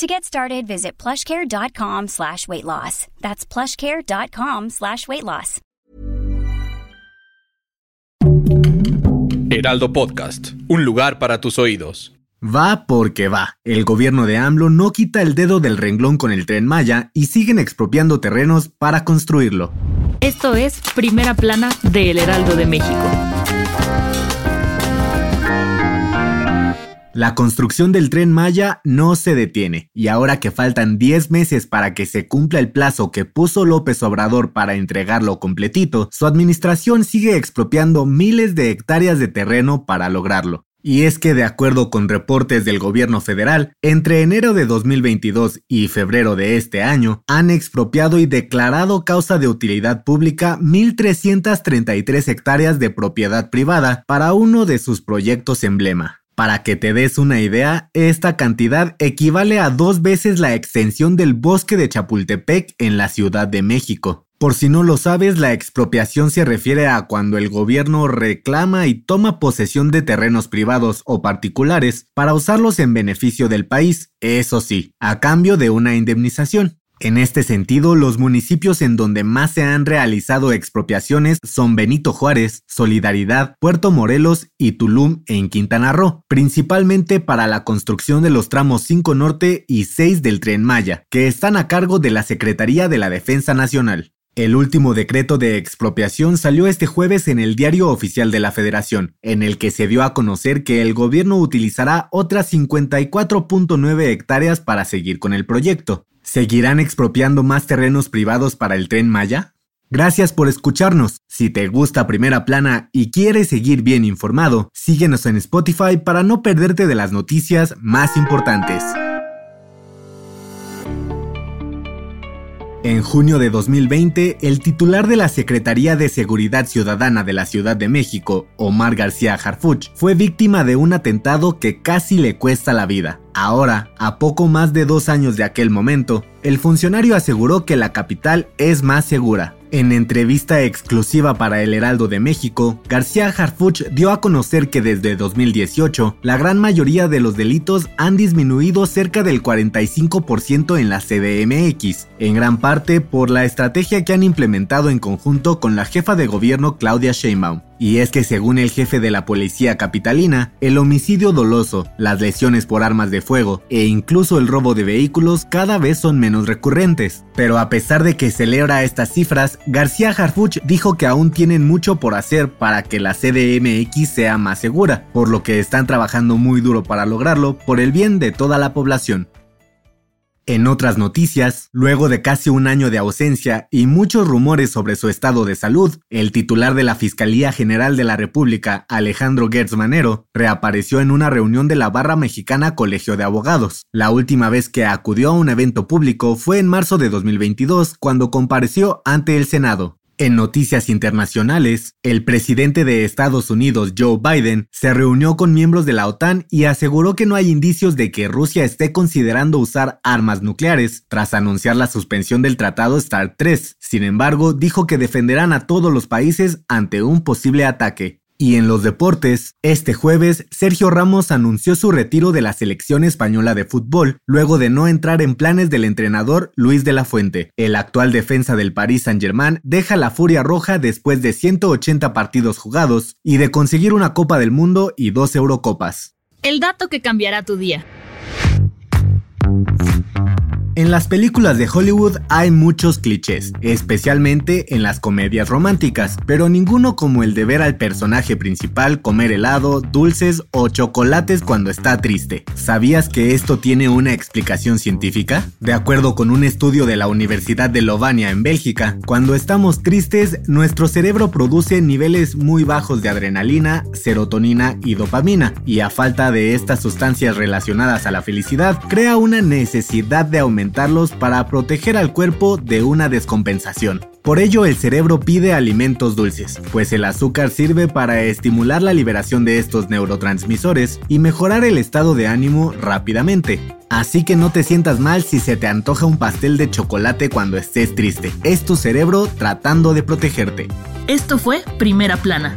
To get started, visit plushcare.com slash weight loss. That's plushcare.com slash weight loss. Heraldo Podcast, un lugar para tus oídos. Va porque va. El gobierno de AMLO no quita el dedo del renglón con el tren Maya y siguen expropiando terrenos para construirlo. Esto es Primera Plana de El Heraldo de México. La construcción del tren Maya no se detiene, y ahora que faltan 10 meses para que se cumpla el plazo que puso López Obrador para entregarlo completito, su administración sigue expropiando miles de hectáreas de terreno para lograrlo. Y es que de acuerdo con reportes del gobierno federal, entre enero de 2022 y febrero de este año, han expropiado y declarado causa de utilidad pública 1.333 hectáreas de propiedad privada para uno de sus proyectos emblema. Para que te des una idea, esta cantidad equivale a dos veces la extensión del bosque de Chapultepec en la Ciudad de México. Por si no lo sabes, la expropiación se refiere a cuando el gobierno reclama y toma posesión de terrenos privados o particulares para usarlos en beneficio del país, eso sí, a cambio de una indemnización. En este sentido, los municipios en donde más se han realizado expropiaciones son Benito Juárez, Solidaridad, Puerto Morelos y Tulum en Quintana Roo, principalmente para la construcción de los tramos 5 Norte y 6 del Tren Maya, que están a cargo de la Secretaría de la Defensa Nacional. El último decreto de expropiación salió este jueves en el Diario Oficial de la Federación, en el que se dio a conocer que el gobierno utilizará otras 54.9 hectáreas para seguir con el proyecto. ¿Seguirán expropiando más terrenos privados para el tren Maya? Gracias por escucharnos. Si te gusta Primera Plana y quieres seguir bien informado, síguenos en Spotify para no perderte de las noticias más importantes. En junio de 2020, el titular de la Secretaría de Seguridad Ciudadana de la Ciudad de México, Omar García Harfuch, fue víctima de un atentado que casi le cuesta la vida. Ahora, a poco más de dos años de aquel momento, el funcionario aseguró que la capital es más segura. En entrevista exclusiva para El Heraldo de México, García Harfuch dio a conocer que desde 2018, la gran mayoría de los delitos han disminuido cerca del 45% en la CDMX, en gran parte por la estrategia que han implementado en conjunto con la jefa de gobierno Claudia Sheinbaum. Y es que según el jefe de la policía capitalina, el homicidio doloso, las lesiones por armas de fuego e incluso el robo de vehículos cada vez son menos recurrentes. Pero a pesar de que celebra estas cifras, García Harfuch dijo que aún tienen mucho por hacer para que la CDMX sea más segura, por lo que están trabajando muy duro para lograrlo por el bien de toda la población. En otras noticias, luego de casi un año de ausencia y muchos rumores sobre su estado de salud, el titular de la Fiscalía General de la República, Alejandro Gertz Manero, reapareció en una reunión de la Barra Mexicana Colegio de Abogados. La última vez que acudió a un evento público fue en marzo de 2022, cuando compareció ante el Senado. En noticias internacionales, el presidente de Estados Unidos, Joe Biden, se reunió con miembros de la OTAN y aseguró que no hay indicios de que Rusia esté considerando usar armas nucleares tras anunciar la suspensión del Tratado START 3. Sin embargo, dijo que defenderán a todos los países ante un posible ataque. Y en los deportes, este jueves Sergio Ramos anunció su retiro de la selección española de fútbol luego de no entrar en planes del entrenador Luis de la Fuente. El actual defensa del Paris Saint-Germain deja la furia roja después de 180 partidos jugados y de conseguir una Copa del Mundo y dos Eurocopas. El dato que cambiará tu día. En las películas de Hollywood hay muchos clichés, especialmente en las comedias románticas, pero ninguno como el de ver al personaje principal comer helado, dulces o chocolates cuando está triste. ¿Sabías que esto tiene una explicación científica? De acuerdo con un estudio de la Universidad de Lovania en Bélgica, cuando estamos tristes, nuestro cerebro produce niveles muy bajos de adrenalina, serotonina y dopamina, y a falta de estas sustancias relacionadas a la felicidad, crea una necesidad de aumentar para proteger al cuerpo de una descompensación. Por ello el cerebro pide alimentos dulces, pues el azúcar sirve para estimular la liberación de estos neurotransmisores y mejorar el estado de ánimo rápidamente. Así que no te sientas mal si se te antoja un pastel de chocolate cuando estés triste. Es tu cerebro tratando de protegerte. Esto fue Primera Plana,